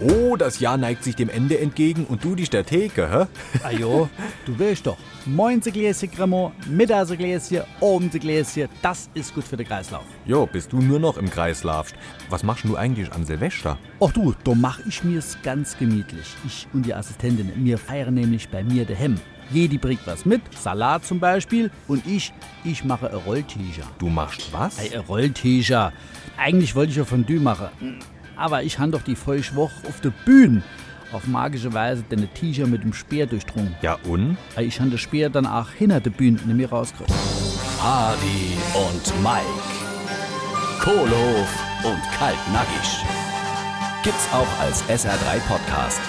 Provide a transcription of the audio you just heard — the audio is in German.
Oh, das Jahr neigt sich dem Ende entgegen und du der Theke, hä? Ajo, du willst doch. Moinse Gläschen Cremant, Mittagse Gläschen, Abendse Gläschen, das ist gut für den Kreislauf. Jo, bis du nur noch im Kreis laufst. Was machst du eigentlich an Silvester? Ach du, da mach ich mir's ganz gemütlich. Ich und die Assistentin, wir feiern nämlich bei mir daheim. Jedi bringt was mit, Salat zum Beispiel, und ich, ich mache ein Rolltischer. Du machst was? Ein Rolltischer. Eigentlich wollte ich ja Fondue machen, aber ich han doch die Vollschwoch auf der Bühne auf magische Weise den T-Shirt mit dem Speer durchdrungen. Ja und? Ich han den Speer dann auch hinter der Bühne nicht mehr rausgekriegt. Hardy und Mike, Kohlhof und Kaltnackig. Gibt's auch als SR3 Podcast.